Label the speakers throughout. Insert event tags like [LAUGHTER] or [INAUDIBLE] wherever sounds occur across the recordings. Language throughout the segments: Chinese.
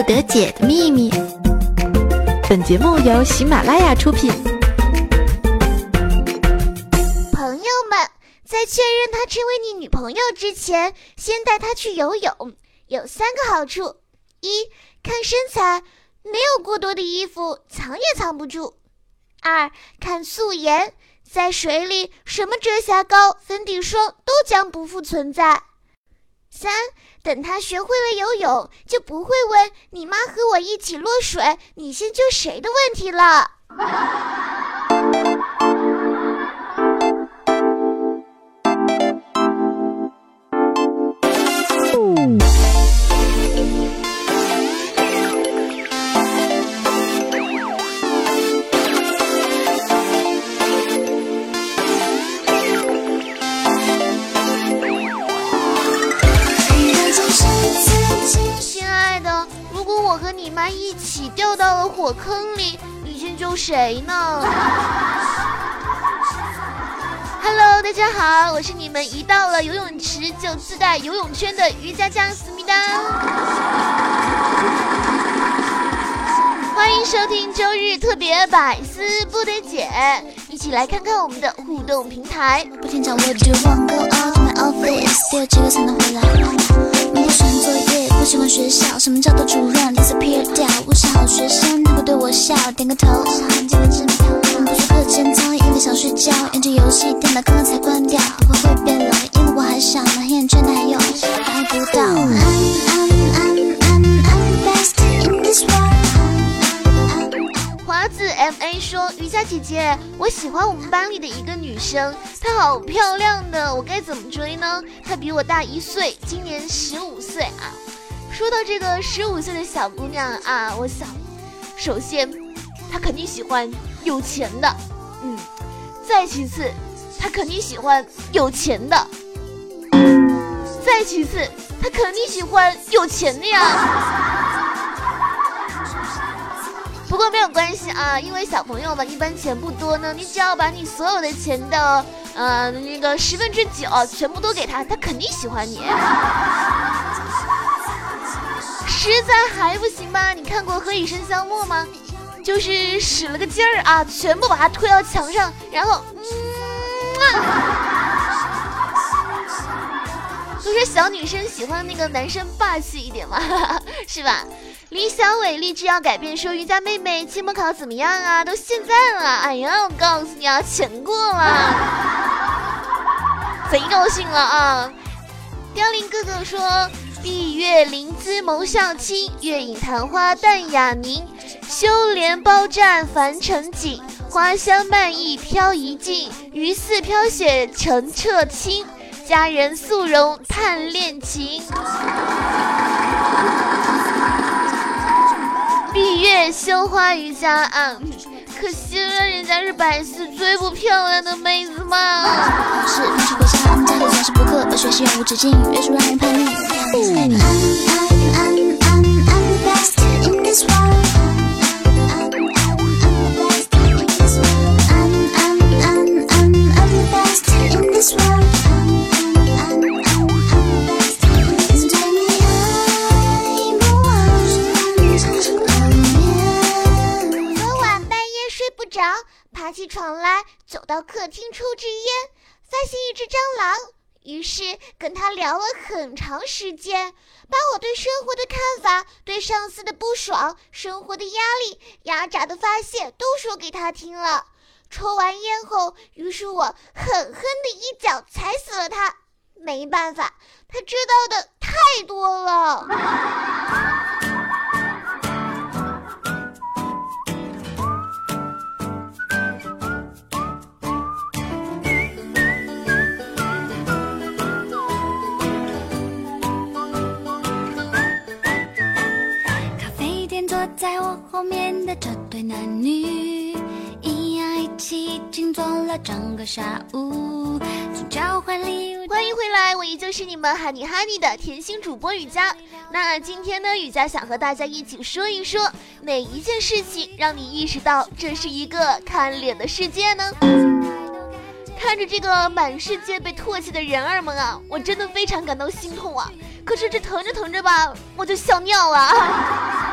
Speaker 1: 不得解的秘密。本节目由喜马拉雅出品。
Speaker 2: 朋友们，在确认她成为你女朋友之前，先带她去游泳，有三个好处：一看身材，没有过多的衣服藏也藏不住；二看素颜，在水里什么遮瑕膏、粉底霜都将不复存在；三。等他学会了游泳，就不会问你妈和我一起落水，你先救谁的问题了。[LAUGHS] 好，我是你们一到了游泳池就自带游泳圈的瑜伽家思密达。欢迎收听周日特别百思不得解，一起来看看我们的互动平台。不喜欢学校，什么叫做主任？disappear 掉，我是好学生，他会对我笑，点个头，是罕见的纸条。不说课间操，因为想睡觉，研究游戏，电脑刚刚才关掉。不会会变冷，因为我还小，黑眼圈男友爱不到。姐姐，我喜欢我们班里的一个女生，她好漂亮的，我该怎么追呢？她比我大一岁，今年十五岁啊。说到这个十五岁的小姑娘啊，我想，首先，她肯定喜欢有钱的，嗯，再其次，她肯定喜欢有钱的，再其次，她肯定喜欢有钱的呀。不过没有关系啊，因为小朋友嘛，一般钱不多呢，你只要把你所有的钱的，呃，那个十分之九全部都给他，他肯定喜欢你。实在还不行吗？你看过《何以笙箫默》吗？就是使了个劲儿啊，全部把他推到墙上，然后，嗯，都说 [LAUGHS] 小女生喜欢那个男生霸气一点嘛，[LAUGHS] 是吧？李小伟立志要改变，说瑜伽妹妹期末考怎么样啊？都现在了，哎呀，我告诉你啊，全过了，[LAUGHS] 贼高兴了啊！凋零哥哥说。闭月临姿眸笑倾，月影昙花淡雅凝。修莲包占凡尘景，花香漫溢飘一径。鱼似飘雪澄澈清，佳人素容叹恋情。月羞花瑜伽啊！可惜了，人家是百思最不漂亮的妹子嘛。是分手回家，家里总是补课，学习永无止境，越是让人叛逆。床来，走到客厅抽支烟，发现一只蟑螂，于是跟他聊了很长时间，把我对生活的看法、对上司的不爽、生活的压力、压榨的发泄都说给他听了。抽完烟后，于是我狠狠的一脚踩死了他。没办法，他知道的太多了。在我后面的这对男女，一呀一起静坐了整个下午，欢迎回来，我依旧是你们哈尼哈尼的甜心主播雨佳。那今天呢，雨佳想和大家一起说一说，哪一件事情让你意识到这是一个看脸的世界呢？看着这个满世界被唾弃的人儿们啊，我真的非常感到心痛啊！可是这疼着疼着吧，我就笑尿了。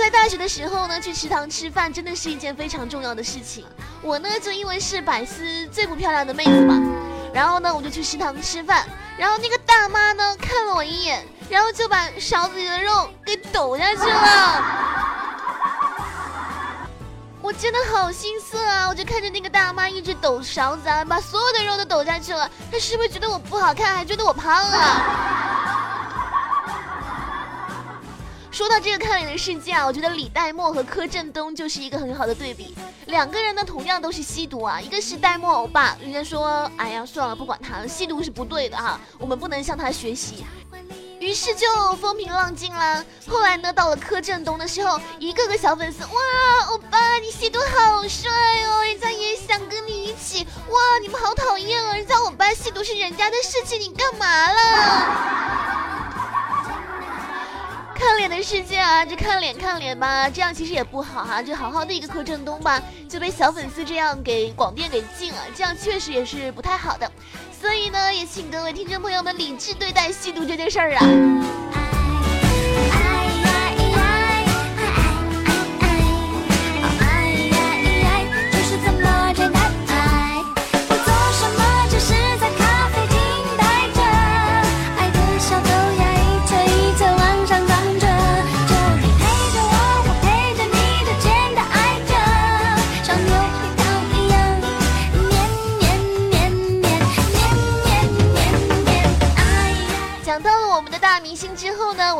Speaker 2: 在大学的时候呢，去食堂吃饭真的是一件非常重要的事情。我呢，就因为是百思最不漂亮的妹子嘛，然后呢，我就去食堂吃饭，然后那个大妈呢看了我一眼，然后就把勺子里的肉给抖下去了。我真的好心塞啊！我就看着那个大妈一直抖勺子啊，把所有的肉都抖下去了。她是不是觉得我不好看，还觉得我胖啊？说到这个看脸的世界啊，我觉得李代沫和柯震东就是一个很好的对比。两个人呢，同样都是吸毒啊，一个是代沫欧巴，人家说，哎呀，算了，不管他了，吸毒是不对的哈，我们不能向他学习。于是就风平浪静啦。后来呢，到了柯震东的时候，一个个小粉丝，哇，欧巴你吸毒好帅哦，人家也想跟你一起。哇，你们好讨厌哦，人家欧巴吸毒是人家的事情，你干嘛了？看脸的世界啊，就看脸看脸吧，这样其实也不好哈，就好好的一个柯震东吧，就被小粉丝这样给广电给禁了，这样确实也是不太好的，所以呢，也请各位听众朋友们理智对待吸毒这件事儿啊。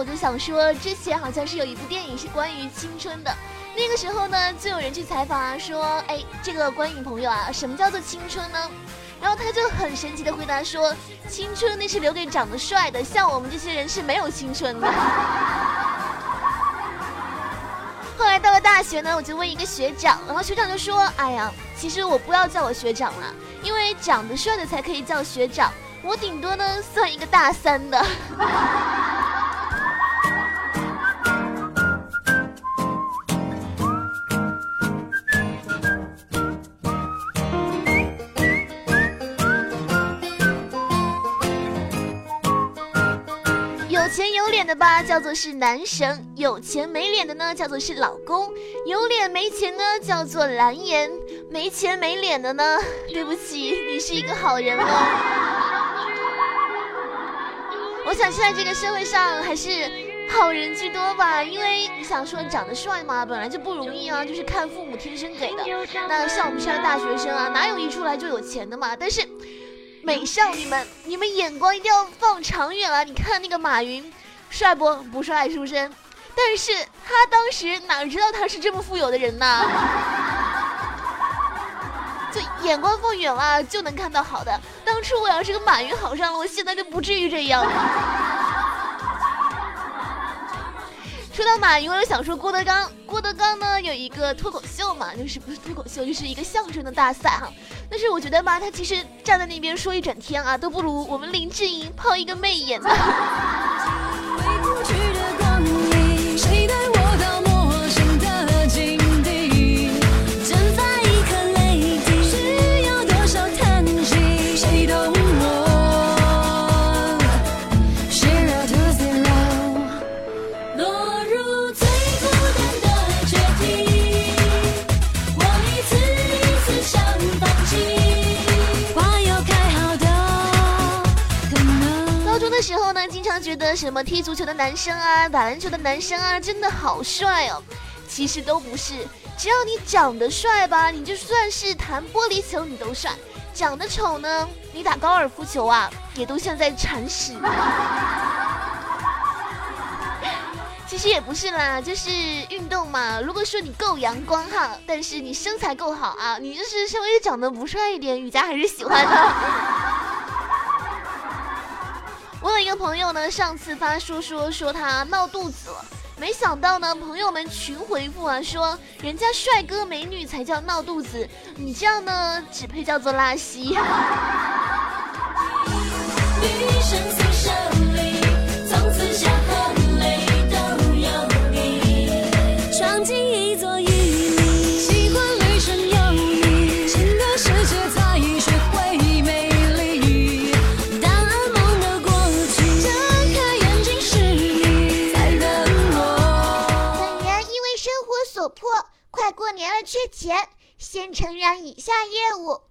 Speaker 2: 我就想说，之前好像是有一部电影是关于青春的，那个时候呢，就有人去采访啊，说，哎，这个观影朋友啊，什么叫做青春呢？然后他就很神奇的回答说，青春那是留给长得帅的，像我们这些人是没有青春的。[LAUGHS] 后来到了大学呢，我就问一个学长，然后学长就说，哎呀，其实我不要叫我学长了，因为长得帅的才可以叫学长，我顶多呢算一个大三的。[LAUGHS] 吧叫做是男神，有钱没脸的呢叫做是老公，有脸没钱呢叫做蓝颜，没钱没脸的呢，对不起，你是一个好人哦。我想现在这个社会上还是好人居多吧，因为你想说长得帅嘛，本来就不容易啊，就是看父母天生给的。那像我们这样的大学生啊，哪有一出来就有钱的嘛？但是美少女们，你们眼光一定要放长远啊！你看那个马云。帅不？不帅，是不是？但是他当时哪知道他是这么富有的人呢？[LAUGHS] 就眼光放远了，就能看到好的。当初我要是跟马云好上了，我现在就不至于这样。[LAUGHS] 说到马云，我又想说郭德纲。郭德纲呢有一个脱口秀嘛，就是不是脱口秀，就是一个相声的大赛哈。但是我觉得吧，他其实站在那边说一整天啊，都不如我们林志颖泡一个媚眼时候呢。经常觉得什么踢足球的男生啊，打篮球的男生啊，真的好帅哦。其实都不是，只要你长得帅吧，你就算是弹玻璃球你都帅；长得丑呢，你打高尔夫球啊，也都像在铲屎。其实也不是啦，[LAUGHS] 就是运动嘛。如果说你够阳光哈，但是你身材够好啊，你就是稍微长得不帅一点，雨佳还是喜欢的。朋友呢，上次发说说说他闹肚子了，没想到呢，朋友们群回复啊，说人家帅哥美女才叫闹肚子，你这样呢，只配叫做拉稀。[LAUGHS]
Speaker 3: 快过年了缺钱，先承让以下业务：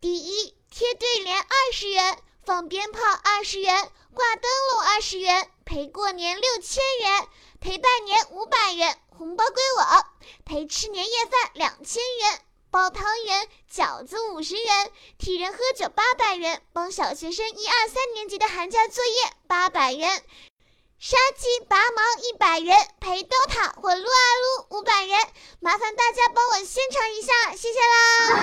Speaker 3: 第一，贴对联二十元，放鞭炮二十元，挂灯笼二十元，陪过年六千元，陪拜年五百元，红包归我，陪吃年夜饭两千元。包汤圆、饺子五十元，替人喝酒八百元，帮小学生一二三年级的寒假作业八百元，杀鸡拔毛一百元，陪 DOTA 或撸啊撸五百元，麻烦大家帮我宣传一下，谢谢啦。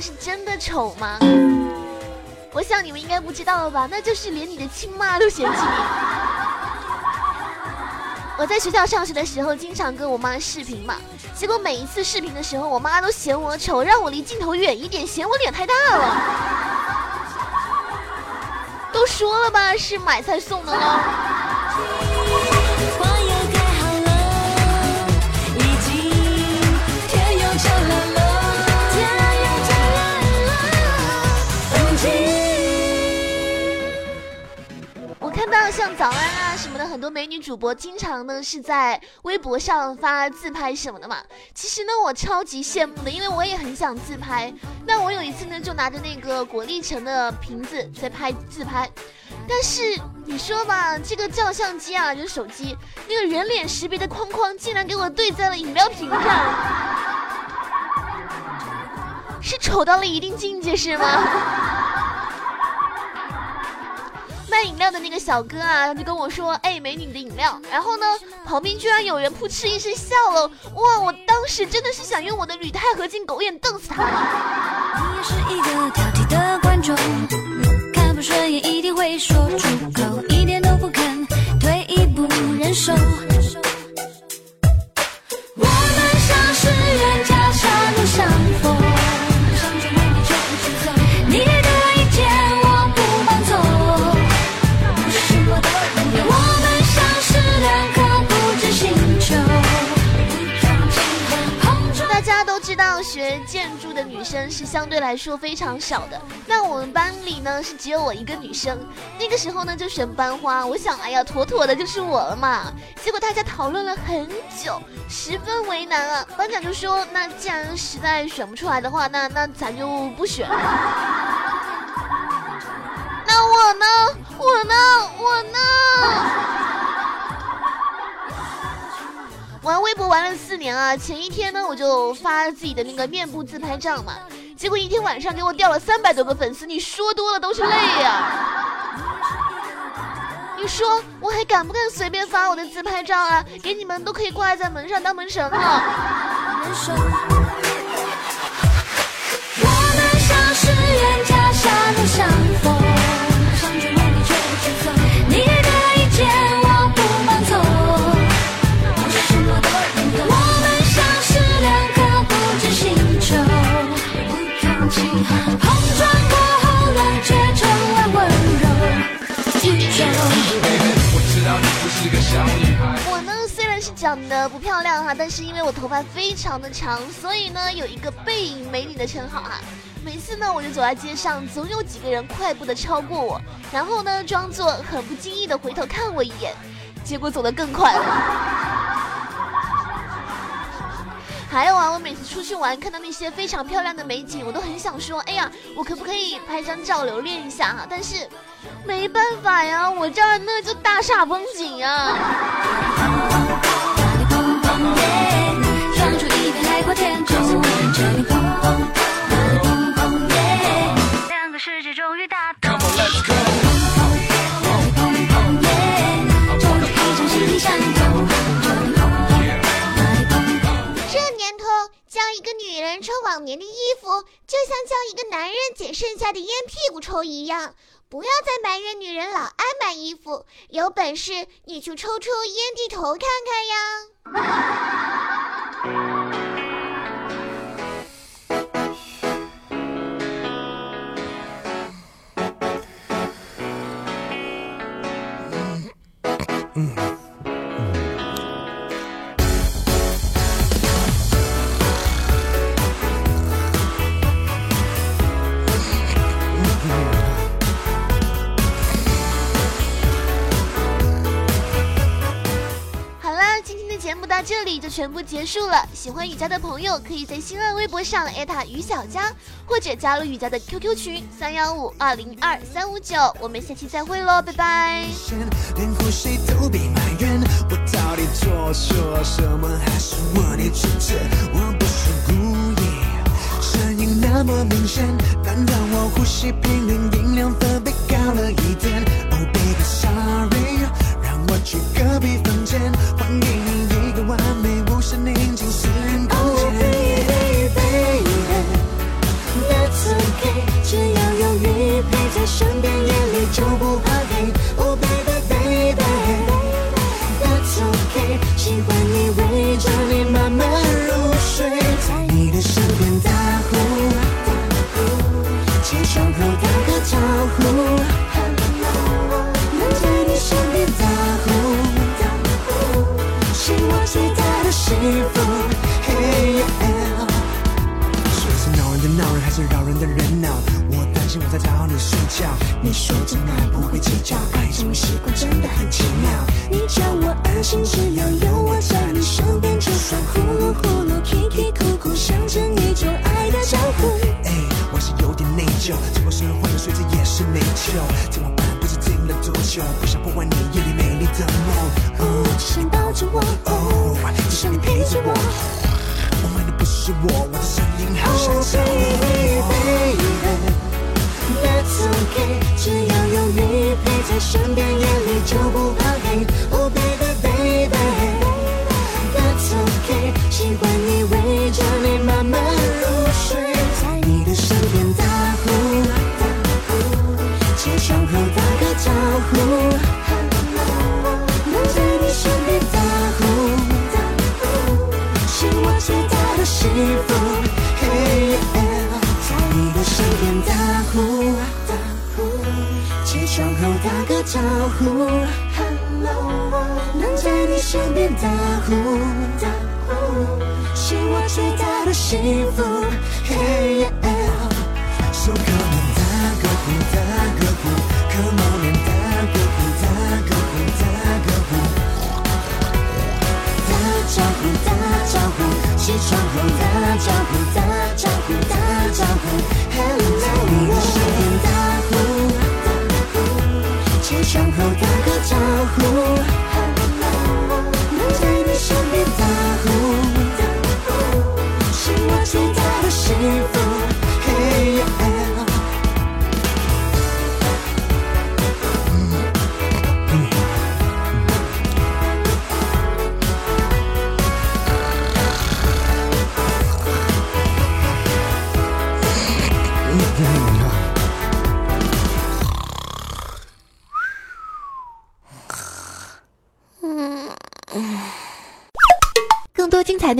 Speaker 2: 是真的丑吗？我想你们应该不知道了吧？那就是连你的亲妈都嫌弃你。我在学校上学的时候，经常跟我妈视频嘛，结果每一次视频的时候，我妈都嫌我丑，让我离镜头远一点，嫌我脸太大了。都说了吧，是买菜送的喽。那像早安啊什么的，很多美女主播经常呢是在微博上发自拍什么的嘛。其实呢，我超级羡慕的，因为我也很想自拍。那我有一次呢，就拿着那个果粒橙的瓶子在拍自拍。但是你说吧，这个照相机啊，就是手机那个人脸识别的框框，竟然给我对在了饮料瓶上，[LAUGHS] 是丑到了一定境界是吗？卖饮料的那个小哥啊，就跟我说：“哎，美女你的饮料。”然后呢，旁边居然有人扑哧一声笑了。哇，我当时真的是想用我的铝钛合金狗眼瞪死他。你是一个挑剔的观众，是相对来说非常少的，那我们班里呢是只有我一个女生。那个时候呢就选班花，我想哎呀妥妥的就是我了嘛。结果大家讨论了很久，十分为难啊。班长就说：“那既然实在选不出来的话，那那咱就不选。[LAUGHS] ”那我呢？我呢？我呢？玩微博玩了四年啊，前一天呢我就发自己的那个面部自拍照嘛，结果一天晚上给我掉了三百多个粉丝，你说多了都是泪呀！你说我还敢不敢随便发我的自拍照啊？给你们都可以挂在门上当门神了。长得不漂亮哈，但是因为我头发非常的长，所以呢有一个背影美女的称号哈。每次呢我就走在街上，总有几个人快步的超过我，然后呢装作很不经意的回头看我一眼，结果走得更快了。还有啊，我每次出去玩，看到那些非常漂亮的美景，我都很想说，哎呀，我可不可以拍张照留恋一下哈？但是没办法呀，我这儿那就大煞风景啊呀。两个世界终于打通。
Speaker 3: 穿往年的衣服，就像叫一个男人捡剩下的烟屁股抽一样。不要再埋怨女人老爱买衣服，有本事你去抽抽烟蒂头看看呀！[LAUGHS]
Speaker 2: Mm. 里就全部结束了。喜欢雨佳的朋友，可以在新浪微博上艾特于小佳，或者加入雨佳的 QQ 群三幺五二零二三五九。我们下期再会喽，拜拜。
Speaker 4: 声音那么明显，难道我呼吸频率音量分贝高了一点你睡觉。你说真爱不会计较，爱这种习惯真的很奇妙。你叫我安心，只要有我在你身边，就算呼噜呼噜、啼啼哭哭，象征一种爱的招呼。我是有点内疚，结果是换了睡姿也是内疚，怎么办？不知停了多久，不想破坏你夜里的梦。哦，只想抱着我，哦，只想你陪着我。我爱的不是我，我的声音好像叫你。That's okay，只要有你陪在身边，夜里就不怕黑。招呼，Hello，，能在你身边打呼，是我最大的幸福。So come on，打个呼，打个呼，Come on and 打个呼，打个呼，打个呼，打招呼，打招呼，起床后打招呼，打招呼，打招呼个